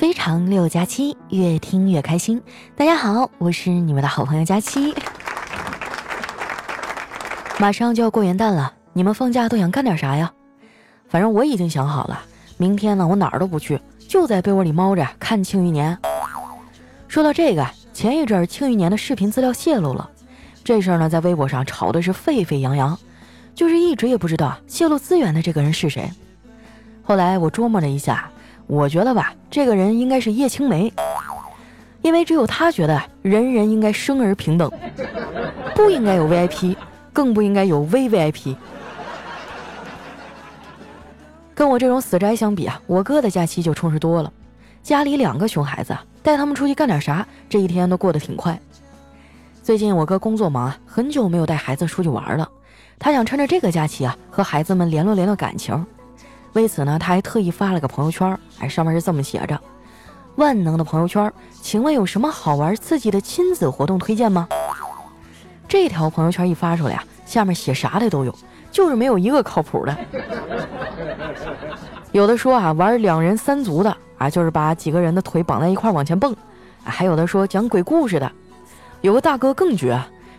非常六加七，越听越开心。大家好，我是你们的好朋友佳期。马上就要过元旦了，你们放假都想干点啥呀？反正我已经想好了，明天呢我哪儿都不去，就在被窝里猫着看《庆余年》。说到这个，前一阵《庆余年》的视频资料泄露了，这事儿呢在微博上炒的是沸沸扬扬，就是一直也不知道泄露资源的这个人是谁。后来我琢磨了一下。我觉得吧，这个人应该是叶青梅，因为只有他觉得人人应该生而平等，不应该有 VIP，更不应该有 VVIP。跟我这种死宅相比啊，我哥的假期就充实多了。家里两个熊孩子，带他们出去干点啥，这一天都过得挺快。最近我哥工作忙啊，很久没有带孩子出去玩了，他想趁着这个假期啊，和孩子们联络联络感情。为此呢，他还特意发了个朋友圈，哎，上面是这么写着：“万能的朋友圈，请问有什么好玩刺激的亲子活动推荐吗？”这条朋友圈一发出来啊，下面写啥的都有，就是没有一个靠谱的。有的说啊，玩两人三足的啊，就是把几个人的腿绑在一块往前蹦；还有的说讲鬼故事的。有个大哥更绝，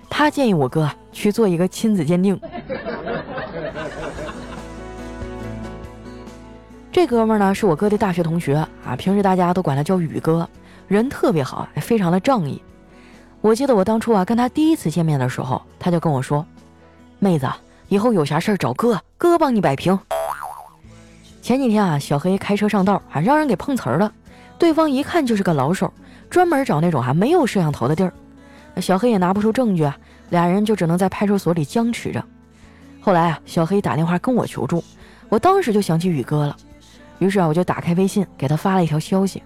他建议我哥去做一个亲子鉴定。这哥们儿呢是我哥的大学同学啊，平时大家都管他叫宇哥，人特别好，非常的仗义。我记得我当初啊跟他第一次见面的时候，他就跟我说：“妹子，以后有啥事儿找哥，哥帮你摆平。”前几天啊，小黑开车上道，啊让人给碰瓷儿了，对方一看就是个老手，专门找那种还没有摄像头的地儿。小黑也拿不出证据啊，俩人就只能在派出所里僵持着。后来啊，小黑打电话跟我求助，我当时就想起宇哥了。于是啊，我就打开微信给他发了一条消息，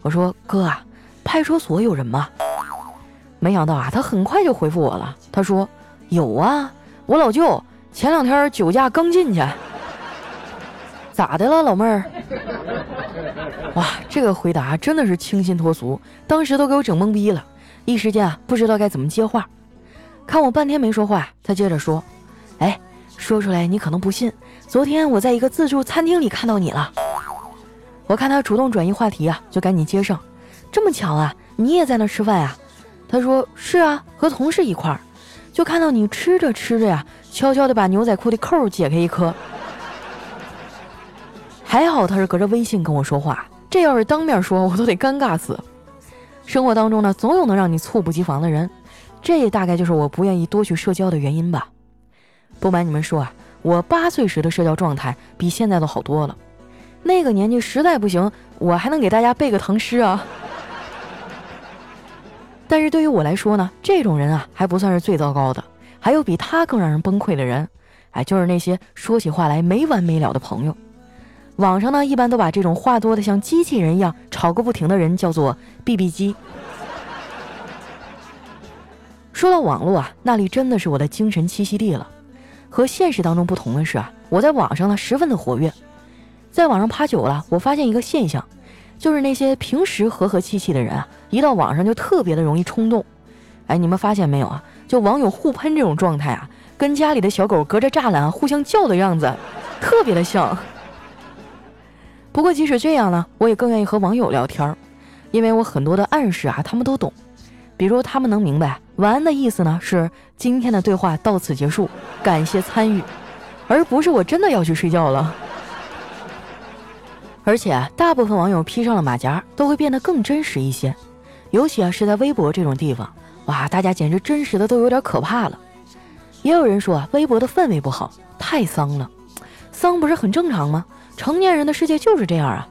我说：“哥啊，派出所有人吗？”没想到啊，他很快就回复我了。他说：“有啊，我老舅前两天酒驾刚进去。”咋的了，老妹儿？哇，这个回答真的是清新脱俗，当时都给我整懵逼了，一时间啊不知道该怎么接话。看我半天没说话，他接着说：“哎，说出来你可能不信，昨天我在一个自助餐厅里看到你了。”我看他主动转移话题啊，就赶紧接上。这么巧啊，你也在那吃饭啊？他说是啊，和同事一块儿，就看到你吃着吃着呀，悄悄地把牛仔裤的扣解开一颗。还好他是隔着微信跟我说话，这要是当面说，我都得尴尬死。生活当中呢，总有能让你猝不及防的人，这大概就是我不愿意多去社交的原因吧。不瞒你们说啊，我八岁时的社交状态比现在都好多了。那个年纪实在不行，我还能给大家背个唐诗啊。但是对于我来说呢，这种人啊还不算是最糟糕的，还有比他更让人崩溃的人，哎，就是那些说起话来没完没了的朋友。网上呢一般都把这种话多的像机器人一样吵个不停的人叫做 “BB 机”。说到网络啊，那里真的是我的精神栖息地了。和现实当中不同的是啊，我在网上呢十分的活跃。在网上趴久了，我发现一个现象，就是那些平时和和气气的人啊，一到网上就特别的容易冲动。哎，你们发现没有啊？就网友互喷这种状态啊，跟家里的小狗隔着栅栏互相叫的样子，特别的像。不过即使这样呢，我也更愿意和网友聊天，因为我很多的暗示啊，他们都懂。比如他们能明白“晚安”的意思呢，是今天的对话到此结束，感谢参与，而不是我真的要去睡觉了。而且，大部分网友披上了马甲，都会变得更真实一些。尤其啊，是在微博这种地方，哇，大家简直真实的都有点可怕了。也有人说啊，微博的氛围不好，太丧了。丧不是很正常吗？成年人的世界就是这样啊。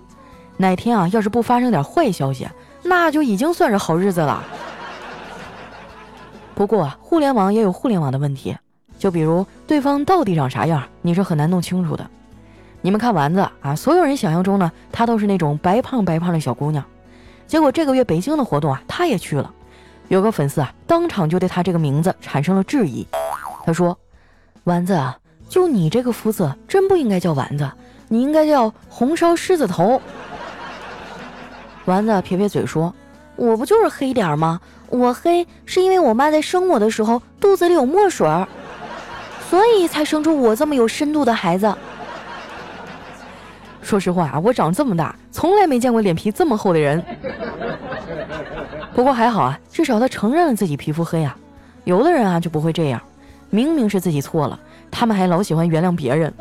哪天啊，要是不发生点坏消息，那就已经算是好日子了。不过啊，互联网也有互联网的问题，就比如对方到底长啥样，你是很难弄清楚的。你们看丸子啊，所有人想象中呢，她都是那种白胖白胖的小姑娘。结果这个月北京的活动啊，她也去了。有个粉丝啊，当场就对她这个名字产生了质疑。他说：“丸子啊，就你这个肤色，真不应该叫丸子，你应该叫红烧狮子头。”丸子撇撇嘴说：“我不就是黑点吗？我黑是因为我妈在生我的时候肚子里有墨水，所以才生出我这么有深度的孩子。”说实话啊，我长这么大，从来没见过脸皮这么厚的人。不过还好啊，至少他承认了自己皮肤黑啊。有的人啊就不会这样，明明是自己错了，他们还老喜欢原谅别人。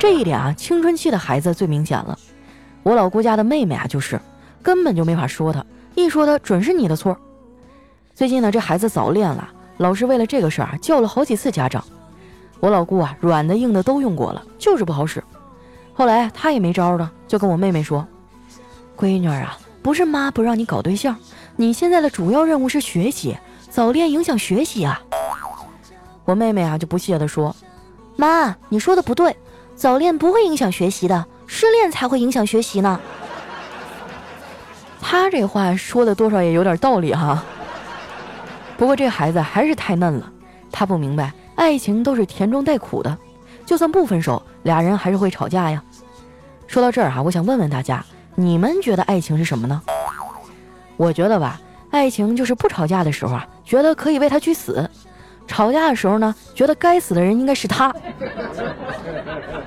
这一点啊，青春期的孩子最明显了。我老姑家的妹妹啊，就是根本就没法说她，一说她准是你的错。最近呢，这孩子早恋了，老师为了这个事儿啊，叫了好几次家长。我老姑啊，软的硬的都用过了，就是不好使。后来她也没招了，就跟我妹妹说：“闺女儿啊，不是妈不让你搞对象，你现在的主要任务是学习，早恋影响学习啊。”我妹妹啊就不屑地说：“妈，你说的不对，早恋不会影响学习的，失恋才会影响学习呢。”他这话说的多少也有点道理哈。不过这孩子还是太嫩了，他不明白。爱情都是甜中带苦的，就算不分手，俩人还是会吵架呀。说到这儿哈，我想问问大家，你们觉得爱情是什么呢？我觉得吧，爱情就是不吵架的时候啊，觉得可以为他去死；吵架的时候呢，觉得该死的人应该是他。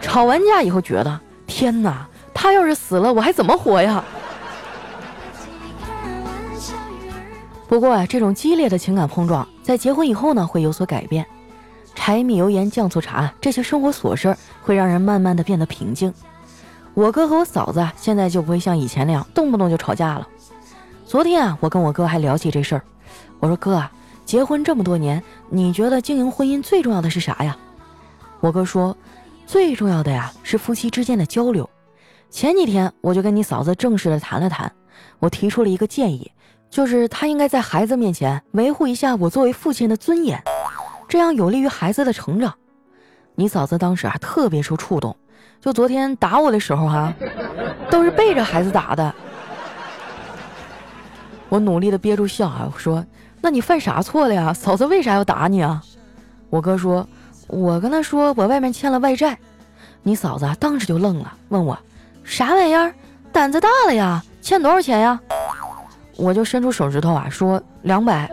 吵完架以后觉得，天哪，他要是死了，我还怎么活呀？不过啊，这种激烈的情感碰撞，在结婚以后呢，会有所改变。柴米油盐酱醋茶，这些生活琐事儿会让人慢慢的变得平静。我哥和我嫂子现在就不会像以前那样动不动就吵架了。昨天啊，我跟我哥还聊起这事儿，我说哥啊，结婚这么多年，你觉得经营婚姻最重要的是啥呀？我哥说，最重要的呀是夫妻之间的交流。前几天我就跟你嫂子正式的谈了谈，我提出了一个建议，就是她应该在孩子面前维护一下我作为父亲的尊严。这样有利于孩子的成长。你嫂子当时啊特别受触动，就昨天打我的时候哈，都是背着孩子打的。我努力的憋住笑啊，说：“那你犯啥错了呀？嫂子为啥要打你啊？”我哥说：“我跟他说我外面欠了外债。”你嫂子当时就愣了，问我：“啥玩意儿？胆子大了呀？欠多少钱呀？”我就伸出手指头啊，说：“两百。”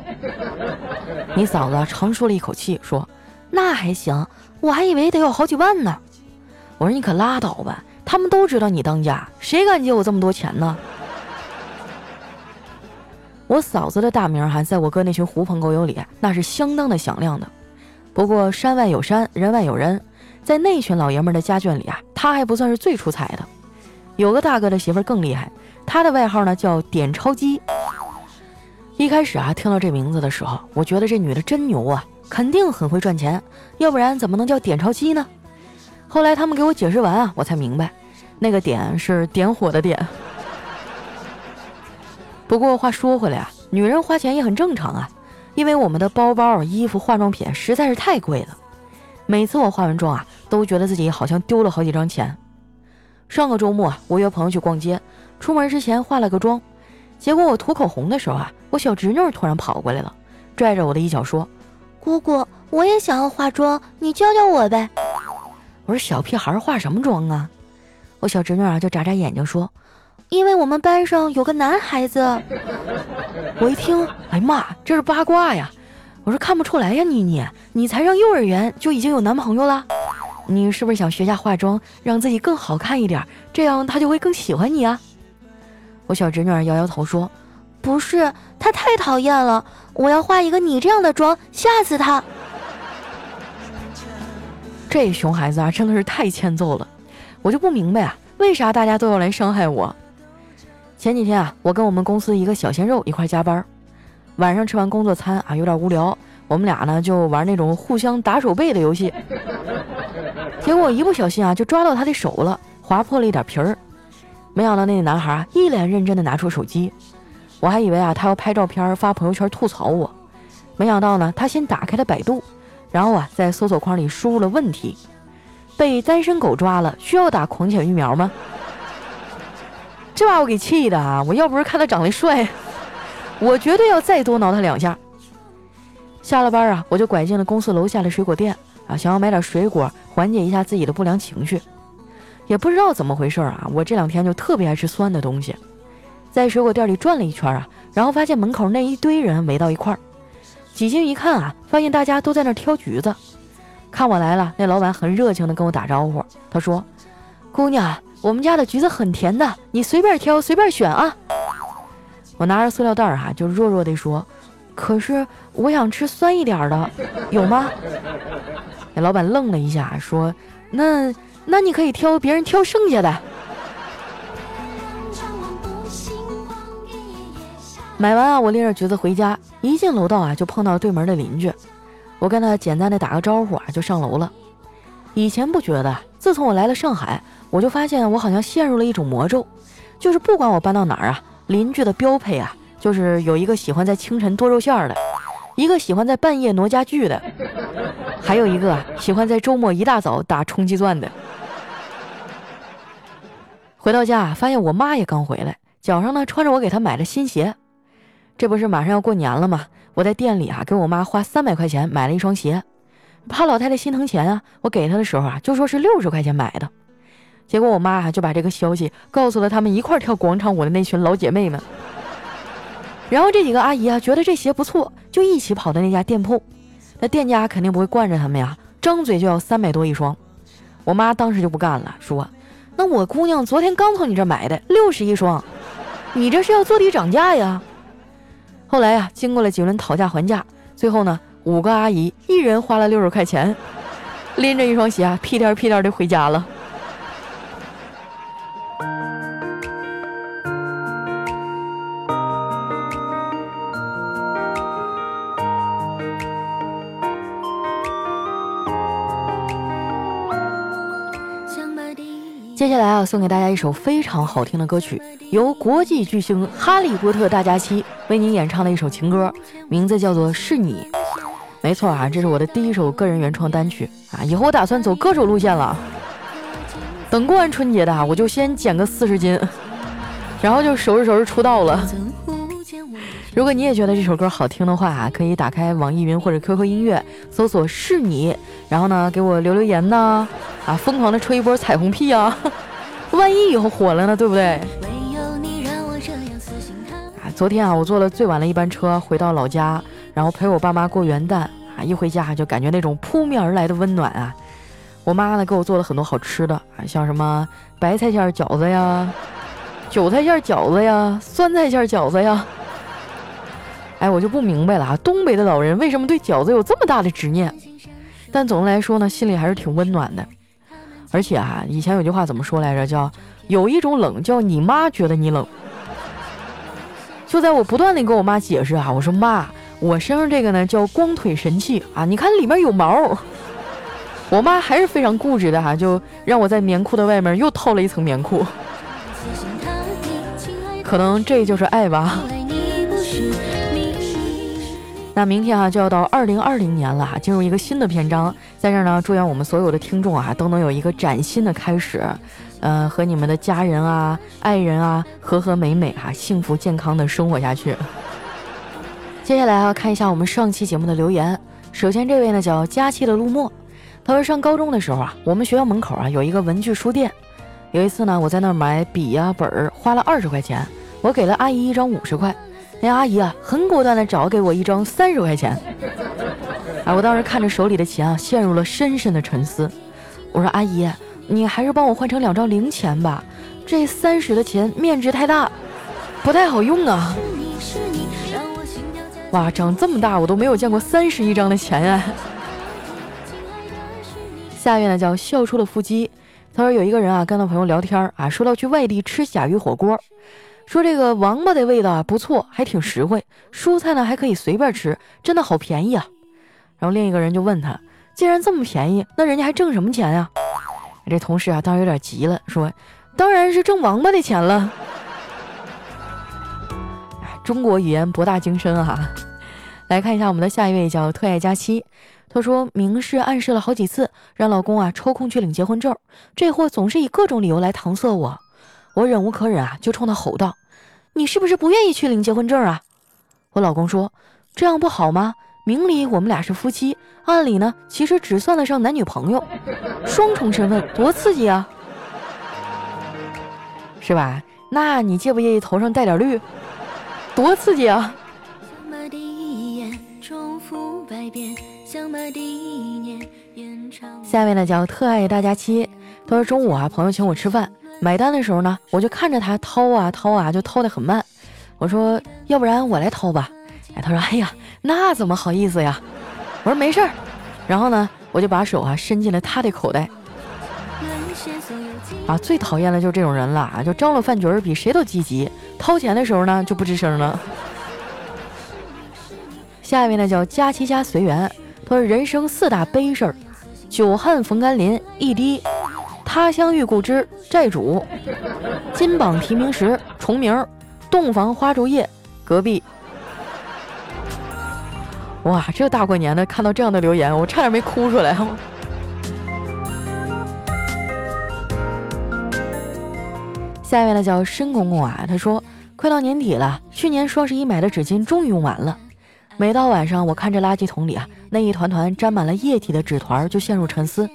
你嫂子长舒了一口气，说：“那还行，我还以为得有好几万呢。”我说：“你可拉倒吧，他们都知道你当家，谁敢借我这么多钱呢？” 我嫂子的大名还在我哥那群狐朋狗友里那是相当的响亮的。不过山外有山，人外有人，在那群老爷们的家眷里啊，他还不算是最出彩的。有个大哥的媳妇更厉害，他的外号呢叫点钞机。一开始啊，听到这名字的时候，我觉得这女的真牛啊，肯定很会赚钱，要不然怎么能叫点钞机呢？后来他们给我解释完啊，我才明白，那个点是点火的点。不过话说回来啊，女人花钱也很正常啊，因为我们的包包、衣服、化妆品实在是太贵了。每次我化完妆啊，都觉得自己好像丢了好几张钱。上个周末啊，我约朋友去逛街，出门之前化了个妆。结果我涂口红的时候啊，我小侄女突然跑过来了，拽着我的衣角说：“姑姑，我也想要化妆，你教教我呗。”我说：“小屁孩化什么妆啊？”我小侄女啊就眨眨眼睛说：“因为我们班上有个男孩子。”我一听，哎呀妈，这是八卦呀！我说：“看不出来呀，妮妮，你才上幼儿园就已经有男朋友了？你是不是想学下化妆，让自己更好看一点，这样他就会更喜欢你啊？”我小侄女摇摇头说：“不是，他太讨厌了。我要化一个你这样的妆，吓死他。”这熊孩子啊，真的是太欠揍了。我就不明白啊，为啥大家都要来伤害我？前几天啊，我跟我们公司一个小鲜肉一块加班，晚上吃完工作餐啊，有点无聊，我们俩呢就玩那种互相打手背的游戏。结果一不小心啊，就抓到他的手了，划破了一点皮儿。没想到那个男孩一脸认真的拿出手机，我还以为啊他要拍照片发朋友圈吐槽我，没想到呢他先打开了百度，然后啊在搜索框里输入了问题：被单身狗抓了，需要打狂犬疫苗吗？这把我给气的啊！我要不是看他长得帅，我绝对要再多挠他两下。下了班啊，我就拐进了公司楼下的水果店啊，想要买点水果缓解一下自己的不良情绪。也不知道怎么回事啊，我这两天就特别爱吃酸的东西，在水果店里转了一圈啊，然后发现门口那一堆人围到一块儿，挤进一看啊，发现大家都在那挑橘子。看我来了，那老板很热情的跟我打招呼，他说：“姑娘，我们家的橘子很甜的，你随便挑，随便选啊。我拿着塑料袋儿哈，就弱弱的说：“可是我想吃酸一点的，有吗？”那老板愣了一下，说：“那那你可以挑别人挑剩下的。”买完啊，我拎着橘子回家，一进楼道啊，就碰到对门的邻居。我跟他简单的打个招呼啊，就上楼了。以前不觉得，自从我来了上海，我就发现我好像陷入了一种魔咒，就是不管我搬到哪儿啊，邻居的标配啊，就是有一个喜欢在清晨剁肉馅的，一个喜欢在半夜挪家具的，还有一个喜欢在周末一大早打冲击钻的。回到家，发现我妈也刚回来，脚上呢穿着我给她买的新鞋。这不是马上要过年了吗？我在店里啊，给我妈花三百块钱买了一双鞋，怕老太太心疼钱啊，我给她的时候啊，就说是六十块钱买的。结果我妈啊就把这个消息告诉了他们一块跳广场舞的那群老姐妹们。然后这几个阿姨啊，觉得这鞋不错，就一起跑到那家店铺。那店家肯定不会惯着他们呀，张嘴就要三百多一双。我妈当时就不干了，说：“那我姑娘昨天刚从你这买的，六十一双，你这是要坐地涨价呀？”后来呀，经过了几轮讨价还价，最后呢，五个阿姨一人花了六十块钱，拎着一双鞋啊，屁颠屁颠的回家了。接下来啊，送给大家一首非常好听的歌曲，由国际巨星哈利波特大假期为您演唱的一首情歌，名字叫做《是你》。没错啊，这是我的第一首个人原创单曲啊，以后我打算走歌手路线了。等过完春节的啊，我就先减个四十斤，然后就收拾收拾出道了。如果你也觉得这首歌好听的话啊，可以打开网易云或者 QQ 音乐，搜索“是你”，然后呢给我留留言呢。啊疯狂的吹一波彩虹屁啊！万一以后火了呢，对不对？啊，昨天啊，我坐了最晚的一班车回到老家，然后陪我爸妈过元旦啊，一回家就感觉那种扑面而来的温暖啊！我妈呢给我做了很多好吃的啊，像什么白菜馅饺子呀、韭菜馅饺子呀、酸菜馅饺子呀。哎，我就不明白了啊，东北的老人为什么对饺子有这么大的执念？但总的来说呢，心里还是挺温暖的。而且啊，以前有句话怎么说来着？叫有一种冷叫你妈觉得你冷。就在我不断的跟我妈解释啊，我说妈，我身上这个呢叫光腿神器啊，你看里面有毛。我妈还是非常固执的哈，就让我在棉裤的外面又套了一层棉裤。可能这就是爱吧。那明天啊就要到二零二零年了，进入一个新的篇章，在这儿呢，祝愿我们所有的听众啊都能有一个崭新的开始，呃，和你们的家人啊、爱人啊和和美美哈，幸福健康的生活下去。接下来啊，看一下我们上期节目的留言。首先这位呢叫佳期的陆墨，他说上高中的时候啊，我们学校门口啊有一个文具书店，有一次呢我在那儿买笔呀本儿，花了二十块钱，我给了阿姨一张五十块。那阿姨啊，很果断的找给我一张三十块钱。啊，我当时看着手里的钱啊，陷入了深深的沉思。我说：“阿姨，你还是帮我换成两张零钱吧，这三十的钱面值太大，不太好用啊。”哇，长这么大我都没有见过三十一张的钱啊！下面呢叫笑出了腹肌。他说有一个人啊，跟他朋友聊天啊，说到去外地吃甲鱼火锅。说这个王八的味道啊不错，还挺实惠，蔬菜呢还可以随便吃，真的好便宜啊。然后另一个人就问他，既然这么便宜，那人家还挣什么钱呀？这同事啊当时有点急了，说当然是挣王八的钱了。中国语言博大精深啊！来看一下我们的下一位叫特爱佳期，他说明示暗示了好几次，让老公啊抽空去领结婚证，这货总是以各种理由来搪塞我。我忍无可忍啊，就冲他吼道：“你是不是不愿意去领结婚证啊？”我老公说：“这样不好吗？明里我们俩是夫妻，暗里呢其实只算得上男女朋友，双重身份多刺激啊，是吧？那你介不介意头上带点绿？多刺激啊！”下面呢叫特爱大家期。他说中午啊，朋友请我吃饭，买单的时候呢，我就看着他掏啊掏啊，就掏得很慢。我说要不然我来掏吧。哎，他说哎呀，那怎么好意思呀？我说没事儿。然后呢，我就把手啊伸进了他的口袋。啊，最讨厌的就是这种人了啊！就张罗饭局儿，比谁都积极，掏钱的时候呢就不吱声了。下一位呢叫佳琪家随缘，他说人生四大悲事儿：久旱逢甘霖，一滴；他乡遇故知，债主；金榜题名时，重名；洞房花烛夜，隔壁。哇，这大过年的看到这样的留言，我差点没哭出来。下一位呢叫申公公啊，他说快到年底了，去年双十一买的纸巾终于用完了。每到晚上，我看着垃圾桶里啊那一团团沾满了液体的纸团，就陷入沉思。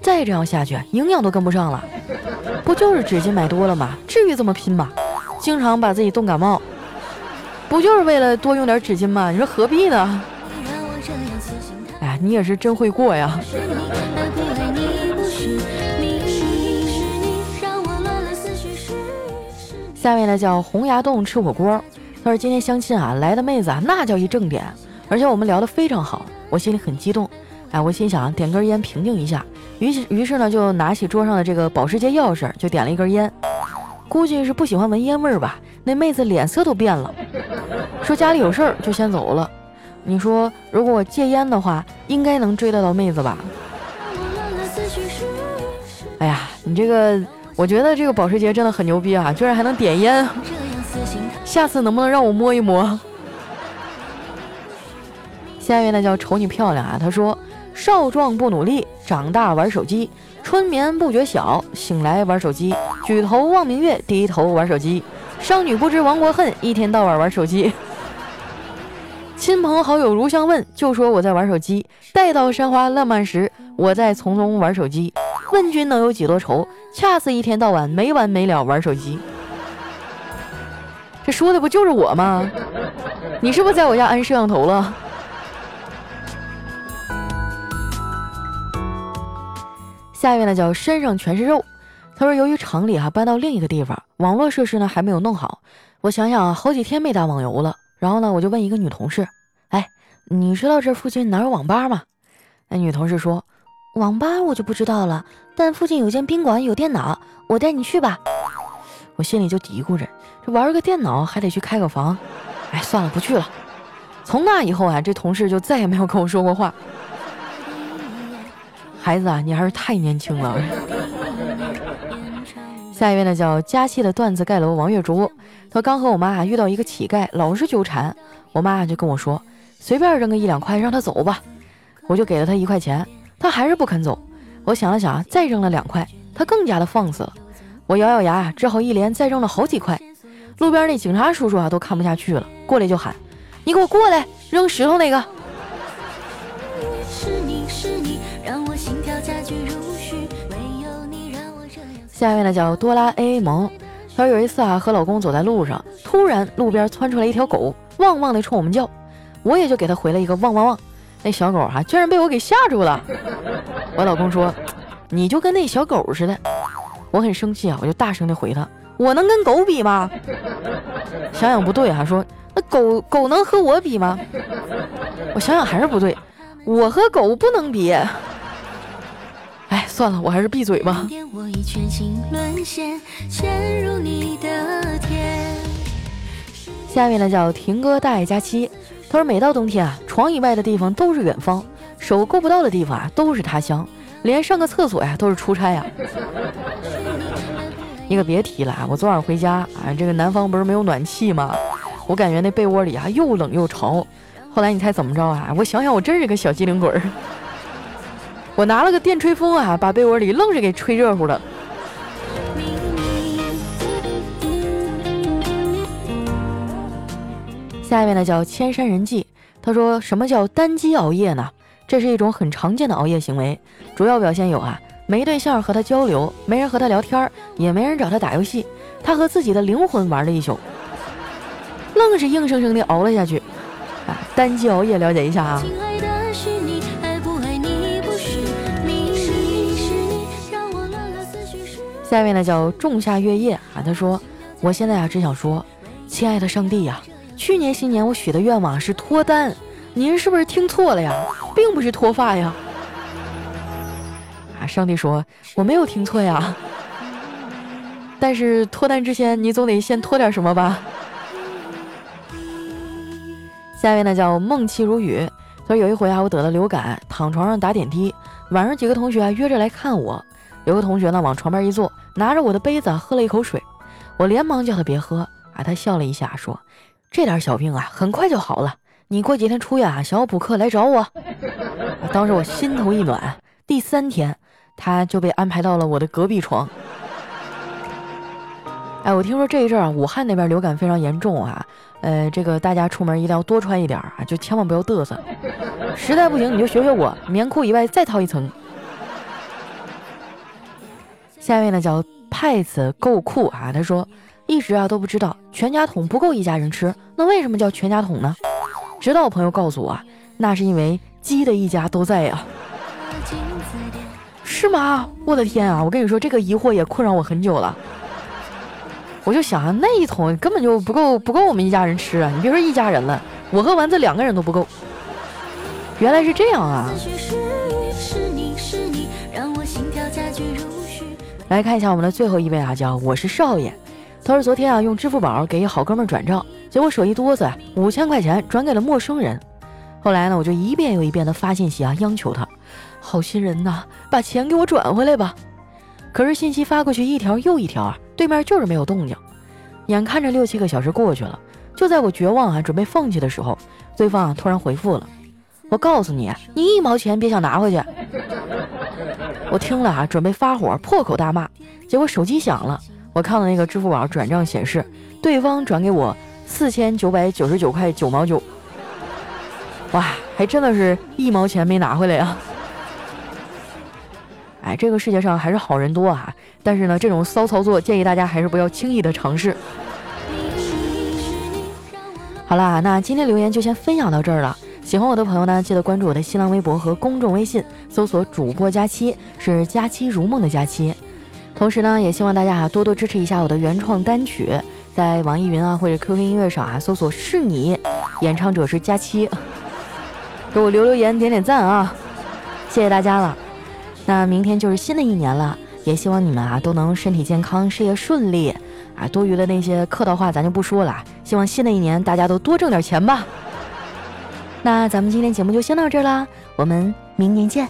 再这样下去，营养都跟不上了。不就是纸巾买多了吗？至于这么拼吗？经常把自己冻感冒，不就是为了多用点纸巾吗？你说何必呢？哎呀，你也是真会过呀。下面呢叫洪崖洞吃火锅。他说今天相亲啊，来的妹子啊，那叫一正点，而且我们聊得非常好，我心里很激动。哎，我心想点根烟平静一下，于是于是呢就拿起桌上的这个保时捷钥匙，就点了一根烟。估计是不喜欢闻烟味儿吧，那妹子脸色都变了，说家里有事儿就先走了。你说如果我戒烟的话，应该能追得到妹子吧？哎呀，你这个。我觉得这个保时捷真的很牛逼啊，居然还能点烟。下次能不能让我摸一摸？下一位呢叫瞅你漂亮啊，他说：少壮不努力，长大玩手机；春眠不觉晓，醒来玩手机；举头望明月，低头玩手机；少女不知亡国恨，一天到晚玩手机。亲朋好友如相问，就说我在玩手机。待到山花烂漫时，我在丛中玩手机。问君能有几多愁？恰似一天到晚没完没了玩手机。这说的不就是我吗？你是不是在我家安摄像头了？下一位呢叫身上全是肉。他说由于厂里哈搬到另一个地方，网络设施呢还没有弄好。我想想啊，好几天没打网游了。然后呢，我就问一个女同事：“哎，你知道这附近哪有网吧吗？”那女同事说：“网吧我就不知道了，但附近有间宾馆有电脑，我带你去吧。”我心里就嘀咕着：“这玩个电脑还得去开个房，哎，算了，不去了。”从那以后啊，这同事就再也没有跟我说过话。孩子啊，你还是太年轻了。下一位呢，叫佳期的段子盖楼王月竹。他刚和我妈遇到一个乞丐，老是纠缠，我妈就跟我说：“随便扔个一两块，让他走吧。”我就给了他一块钱，他还是不肯走。我想了想，再扔了两块，他更加的放肆了。我咬咬牙，只好一连再扔了好几块。路边那警察叔叔啊，都看不下去了，过来就喊：“你给我过来，扔石头那个！”下面呢叫多拉 A 萌。她有一次啊，和老公走在路上，突然路边窜出来一条狗，汪汪的冲我们叫，我也就给他回了一个汪汪汪。那小狗哈，居然被我给吓住了。我老公说：“你就跟那小狗似的。”我很生气啊，我就大声的回他：“我能跟狗比吗？”想想不对哈，说那狗狗能和我比吗？我想想还是不对，我和狗不能比。哎，算了，我还是闭嘴吧。下面呢叫婷哥大爷佳期，他说每到冬天啊，床以外的地方都是远方，手够不到的地方啊都是他乡，连上个厕所呀都是出差呀。你可别提了啊，我昨晚回家啊，这个南方不是没有暖气吗？我感觉那被窝里啊又冷又潮。后来你猜怎么着啊？我想想，我真是个小机灵鬼儿。我拿了个电吹风啊，把被窝里愣是给吹热乎了。下一位呢叫千山人迹，他说什么叫单机熬夜呢？这是一种很常见的熬夜行为，主要表现有啊，没对象和他交流，没人和他聊天，也没人找他打游戏，他和自己的灵魂玩了一宿，愣是硬生生的熬了下去。啊，单机熬夜了解一下啊。下一位呢叫仲夏月夜啊，他说：“我现在啊只想说，亲爱的上帝呀，去年新年我许的愿望是脱单，您是不是听错了呀？并不是脱发呀。”啊，上帝说：“我没有听错呀，但是脱单之前你总得先脱点什么吧。”下一位呢叫梦气如雨，他说有一回啊我得了流感，躺床上打点滴，晚上几个同学啊约着来看我。有个同学呢，往床边一坐，拿着我的杯子喝了一口水，我连忙叫他别喝啊。他笑了一下，说：“这点小病啊，很快就好了。你过几天出院啊，想要补课来找我。”当时我心头一暖。第三天，他就被安排到了我的隔壁床。哎，我听说这一阵啊，武汉那边流感非常严重啊。呃，这个大家出门一定要多穿一点啊，就千万不要嘚瑟。实在不行，你就学学我，棉裤以外再套一层。下一位呢叫派子够酷啊，他说一直啊都不知道全家桶不够一家人吃，那为什么叫全家桶呢？直到我朋友告诉我，那是因为鸡的一家都在呀。是吗？我的天啊！我跟你说，这个疑惑也困扰我很久了。我就想啊，那一桶根本就不够，不够我们一家人吃啊！你别说一家人了，我和丸子两个人都不够。原来是这样啊！来看一下我们的最后一位啊，叫我是少爷。他说昨天啊用支付宝给一好哥们转账，结果手一哆嗦，五千块钱转给了陌生人。后来呢，我就一遍又一遍的发信息啊央求他，好心人呐，把钱给我转回来吧。可是信息发过去一条又一条啊，对面就是没有动静。眼看着六七个小时过去了，就在我绝望啊准备放弃的时候，对方啊突然回复了。我告诉你，你一毛钱别想拿回去。我听了啊，准备发火，破口大骂。结果手机响了，我看到那个支付宝转账显示，对方转给我四千九百九十九块九毛九。哇，还真的是一毛钱没拿回来啊！哎，这个世界上还是好人多啊，但是呢，这种骚操作建议大家还是不要轻易的尝试。好啦，那今天留言就先分享到这儿了。喜欢我的朋友呢，记得关注我的新浪微博和公众微信，搜索“主播佳期”，是“佳期如梦”的佳期。同时呢，也希望大家啊多多支持一下我的原创单曲，在网易云啊或者 QQ 音乐上啊搜索“是你”，演唱者是佳期，给我留留言、点点赞啊！谢谢大家了。那明天就是新的一年了，也希望你们啊都能身体健康、事业顺利啊！多余的那些客套话咱就不说了，希望新的一年大家都多挣点钱吧。那咱们今天节目就先到这儿啦，我们明年见。